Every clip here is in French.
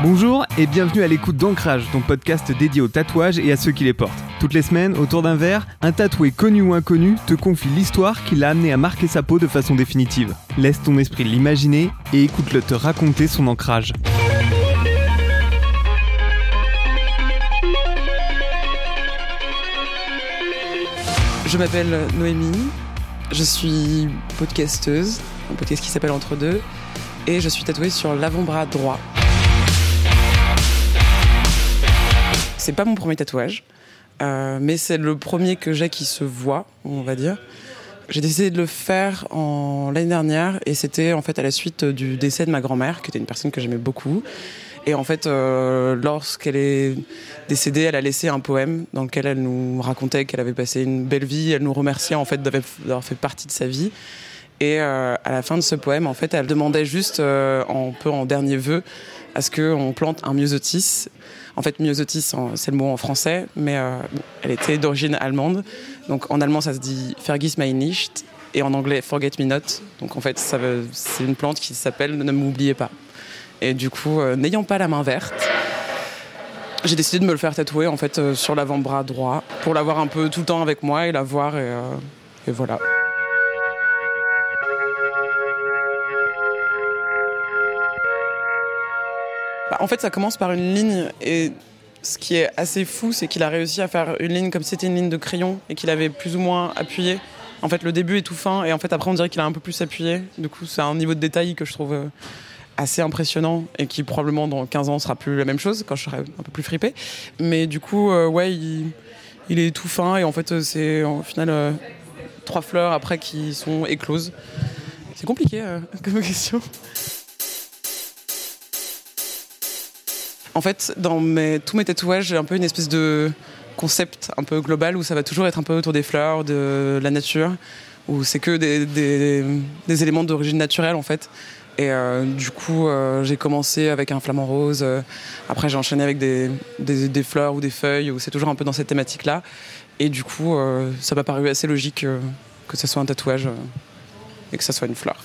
Bonjour et bienvenue à l'écoute d'Ancrage, ton podcast dédié aux tatouages et à ceux qui les portent. Toutes les semaines, autour d'un verre, un tatoué connu ou inconnu te confie l'histoire qui l'a amené à marquer sa peau de façon définitive. Laisse ton esprit l'imaginer et écoute-le te raconter son ancrage. Je m'appelle Noémie, je suis podcasteuse, un podcast qui s'appelle Entre deux, et je suis tatouée sur l'avant-bras droit. C'est pas mon premier tatouage, euh, mais c'est le premier que j'ai qui se voit, on va dire. J'ai décidé de le faire en l'année dernière et c'était en fait à la suite du décès de ma grand-mère, qui était une personne que j'aimais beaucoup. Et en fait, euh, lorsqu'elle est décédée, elle a laissé un poème dans lequel elle nous racontait qu'elle avait passé une belle vie. Elle nous remerciait en fait d'avoir fait partie de sa vie. Et euh, à la fin de ce poème, en fait, elle demandait juste, un peu en dernier vœu, à ce qu'on plante un myosotis. En fait, myosotis, c'est le mot en français, mais euh, elle était d'origine allemande. Donc en allemand, ça se dit mich nicht, et en anglais Forget me not. Donc en fait, c'est une plante qui s'appelle Ne m'oubliez pas. Et du coup, n'ayant pas la main verte, j'ai décidé de me le faire tatouer en fait sur l'avant-bras droit pour l'avoir un peu tout le temps avec moi et la voir et voilà. En fait, ça commence par une ligne et ce qui est assez fou, c'est qu'il a réussi à faire une ligne comme si c'était une ligne de crayon et qu'il avait plus ou moins appuyé. En fait, le début est tout fin et en fait, après, on dirait qu'il a un peu plus appuyé. Du coup, c'est un niveau de détail que je trouve euh, assez impressionnant et qui probablement dans 15 ans sera plus la même chose quand je serai un peu plus fripé. Mais du coup, euh, ouais, il, est tout fin et en fait, c'est au final euh, trois fleurs après qui sont écloses. C'est compliqué comme question. En fait, dans tous mes tatouages, j'ai un peu une espèce de concept un peu global où ça va toujours être un peu autour des fleurs, de la nature, où c'est que des, éléments d'origine naturelle en fait. Et euh, du coup, euh, j'ai commencé avec un flamant rose. Euh, après, j'ai enchaîné avec des, fleurs ou des feuilles, où c'est toujours un peu dans cette thématique-là. Et du coup, ça m'a paru assez logique que ce soit un tatouage et que ça soit une fleur.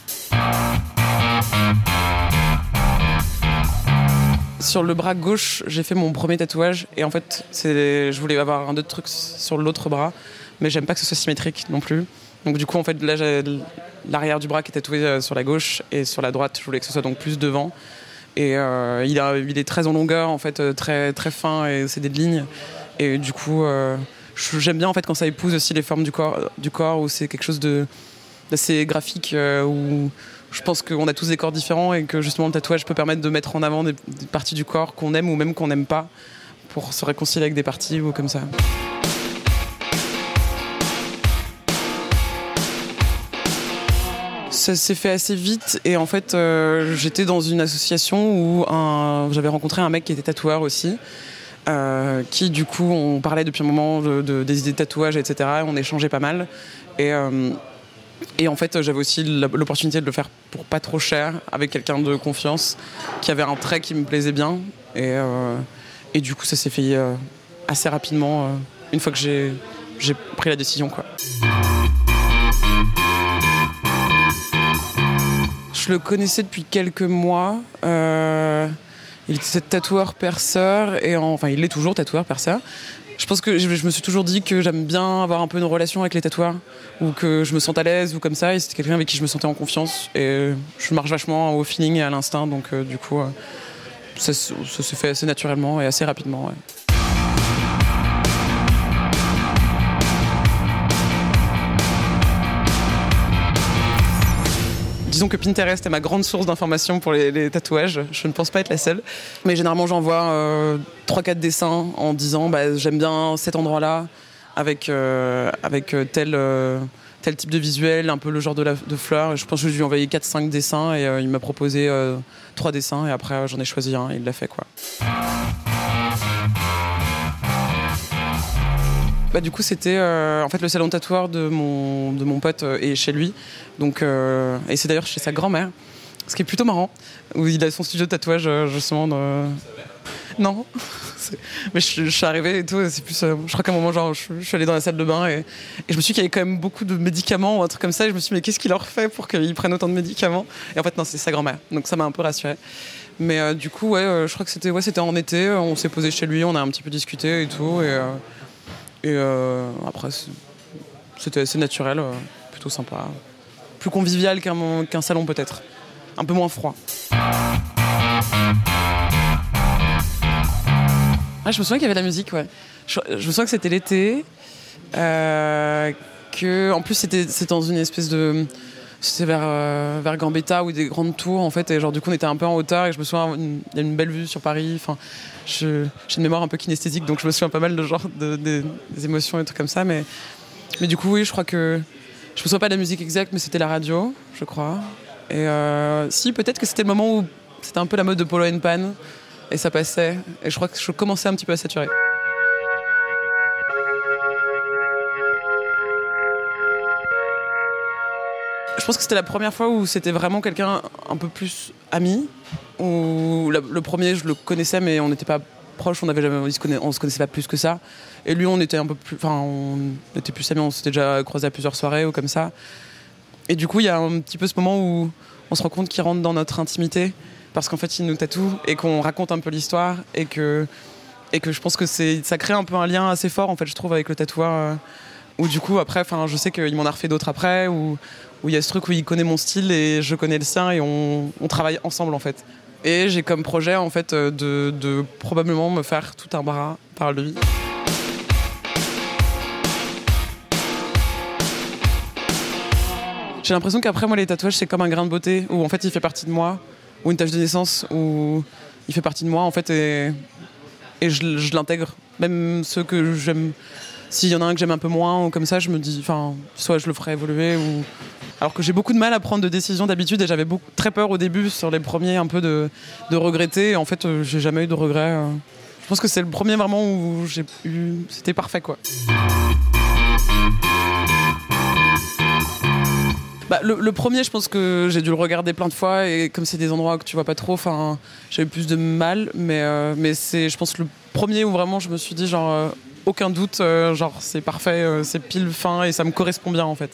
Sur le bras gauche, j'ai fait mon premier tatouage et en fait, je voulais avoir un autre truc sur l'autre bras, mais j'aime pas que ce soit symétrique non plus. Donc du coup, en fait, là, l'arrière du bras qui est tatoué euh, sur la gauche et sur la droite, je voulais que ce soit donc plus devant. Et euh, il, est très en longueur, en fait, euh, très très fin et c'est des lignes. Et du coup, j'aime bien en fait quand ça épouse aussi les formes du corps, du corps où c'est quelque chose d'assez graphique où je pense qu'on a tous des corps différents et que justement le tatouage peut permettre de mettre en avant des, parties du corps qu'on aime ou même qu'on n'aime pas pour se réconcilier avec des parties ou comme ça. ça s'est fait assez vite et en fait euh, j'étais dans une association où j'avais rencontré un mec qui était tatoueur aussi euh, qui du coup on parlait depuis un moment de, des idées de tatouage etc on échangeait pas mal et euh, et en fait, j'avais aussi l'opportunité de le faire pour pas trop cher, avec quelqu'un de confiance, qui avait un trait qui me plaisait bien. Et, euh, et du coup, ça s'est fait euh, assez rapidement, euh, une fois que j'ai pris la décision. Quoi. Je le connaissais depuis quelques mois. il était tatoueur perceur, et enfin, il est toujours tatoueur perceur. Je pense que je, me suis toujours dit que j'aime bien avoir un peu une relation avec les tatoueurs, ou que je me sens à l'aise, ou comme ça. Et c'était quelqu'un avec qui je me sentais en confiance. Et je marche vachement au feeling et à l'instinct, donc euh, du coup, euh, ça, se fait assez naturellement et assez rapidement. Disons que Pinterest est ma grande source d'informations pour les, tatouages. Je ne pense pas être la seule. Mais généralement, j'envoie euh, 3-4 dessins en disant bah, j'aime bien cet endroit-là avec, euh, avec euh, tel, tel type de visuel, un peu le genre de, la, de fleurs. Je pense que je lui ai envoyé 4-5 dessins et il m'a proposé 3 dessins et après j'en ai choisi un et il l'a fait. quoi. Bah, du coup, c'était euh, en fait le salon tatoueur de mon, de mon pote euh, et chez lui. Donc, euh, et c'est d'ailleurs chez sa grand-mère, ce qui est plutôt marrant, où il a son studio de tatouage justement. Non. mais je, suis arrivée et tout. C'est plus. Euh, je crois qu'à un moment, genre, je, suis allée dans la salle de bain et, et je me suis dit qu'il y avait quand même beaucoup de médicaments ou un truc comme ça. Et je me suis dit, mais qu'est-ce qu'il leur fait pour qu'ils prennent autant de médicaments? Et en fait, non, c'est sa grand-mère. Donc ça m'a un peu rassurée. Mais euh, du coup, ouais, euh, je crois que c'était ouais, en été. On s'est posé chez lui, on a un petit peu discuté et tout. Et après, c'était assez naturel, plutôt sympa. Plus convivial qu'un salon peut-être. Un peu moins froid. Ah, je me souviens qu'il y avait de la musique, ouais. Je, me souviens que c'était l'été. Euh, en plus, c'était dans une espèce de. C'était vers, euh, vers Gambetta ou des grandes tours, en fait. Et genre, du coup, on était un peu en hauteur. Et je me souviens, il y a une belle vue sur Paris. Enfin, j'ai une mémoire un peu kinesthésique, donc je me souviens pas mal de genre de, des émotions et trucs comme ça. Mais, mais du coup, oui, je crois que. Je me souviens pas de la musique exacte, mais c'était la radio, je crois. Et euh, si, peut-être que c'était le moment où c'était un peu la mode de Polo and Pan et ça passait. Et je crois que je commençais un petit peu à saturer. Je pense que c'était la première fois où c'était vraiment quelqu'un un peu plus ami. Où le premier, je le connaissais, mais on n'était pas proches, on avait jamais, on se, connaissait pas plus que ça. Et lui, on était un peu plus, enfin, on était plus amis, on s'était déjà croisé à plusieurs soirées ou comme ça. Et du coup, il y a un petit peu ce moment où on se rend compte qu'il rentre dans notre intimité parce qu'en fait il nous tatoue et qu'on raconte un peu l'histoire et que et que je pense que ça crée un peu un lien assez fort en fait je trouve avec le tatoueur euh, où du coup après je sais qu'il m'en a refait d'autres après où où il y a ce truc où il connaît mon style et je connais le sien et on, travaille ensemble en fait et j'ai comme projet en fait euh, de, probablement me faire tout un bras par lui J'ai l'impression qu'après moi les tatouages c'est comme un grain de beauté où en fait il fait partie de moi ou une tâche de naissance où il fait partie de moi en fait et, et je, l'intègre. Même ceux que j'aime, s'il y en a un que j'aime un peu moins ou comme ça, je me dis, enfin, soit je le ferai évoluer ou. Alors que j'ai beaucoup de mal à prendre de décisions d'habitude et j'avais très peur au début sur les premiers un peu de, regretter. Et en fait, euh, j'ai jamais eu de regrets. Euh. Je pense que c'est le premier vraiment où j'ai eu. C'était parfait quoi. Bah, le, premier, je pense que j'ai dû le regarder plein de fois et comme c'est des endroits que tu vois pas trop, enfin, eu plus de mal. Mais, euh, mais c'est, je pense, le premier où vraiment je me suis dit, genre, aucun doute, genre, c'est parfait, c'est pile fin et ça me correspond bien en fait.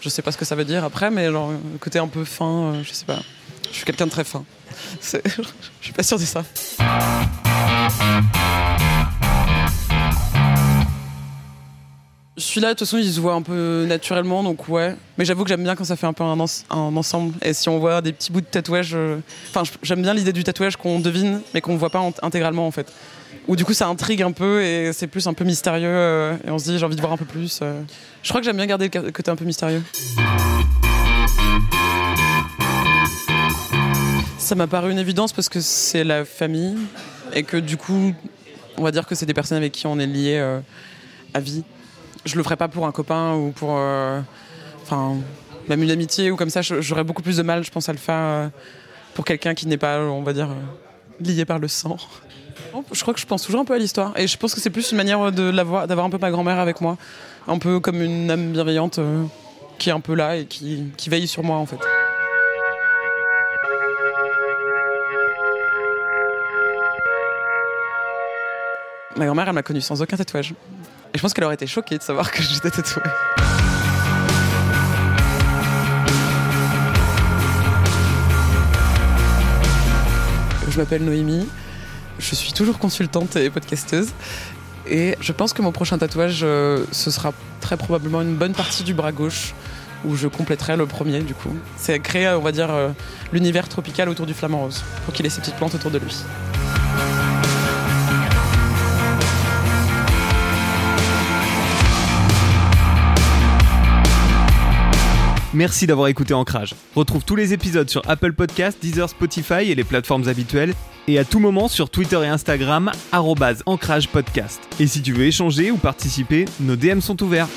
Je sais pas ce que ça veut dire après, mais le côté un peu fin, je sais pas. Je suis quelqu'un de très fin. je suis pas sûr de ça. Celui-là, de toute façon, il se voit un peu naturellement, donc ouais. Mais j'avoue que j'aime bien quand ça fait un peu un, ensemble. Et si on voit des petits bouts de tatouage. Euh, enfin, j'aime bien l'idée du tatouage qu'on devine, mais qu'on ne voit pas intégralement, en fait. Ou du coup, ça intrigue un peu et c'est plus un peu mystérieux. Euh, et on se dit, j'ai envie de voir un peu plus. Euh. Je crois que j'aime bien garder le côté un peu mystérieux. Ça m'a paru une évidence parce que c'est la famille et que du coup, on va dire que c'est des personnes avec qui on est lié à vie je le ferais pas pour un copain ou pour. Euh, enfin, même une amitié ou comme ça, j'aurais beaucoup plus de mal, je pense, à le faire euh, pour quelqu'un qui n'est pas, on va dire, euh, lié par le sang. Je crois que je pense toujours un peu à l'histoire. Et je pense que c'est plus une manière d'avoir un peu ma grand-mère avec moi. Un peu comme une âme bienveillante qui est un peu là et qui, qui veille sur moi, en fait. Ma grand-mère, elle m'a connue sans aucun tatouage. Et je pense qu'elle aurait été choquée de savoir que j'étais tatouée. Je m'appelle Noémie, je suis toujours consultante et podcasteuse. Et je pense que mon prochain tatouage, euh, ce sera très probablement une bonne partie du bras gauche, où je compléterai le premier du coup. C'est créer, on va dire, euh, l'univers tropical autour du flamant rose, pour qu'il ait ses petites plantes autour de lui. Merci d'avoir écouté Ancrage. Retrouve tous les épisodes sur Apple Podcasts, Deezer, Spotify et les plateformes habituelles. Et à tout moment sur Twitter et Instagram, Ancrage Podcast. Et si tu veux échanger ou participer, nos DM sont ouverts.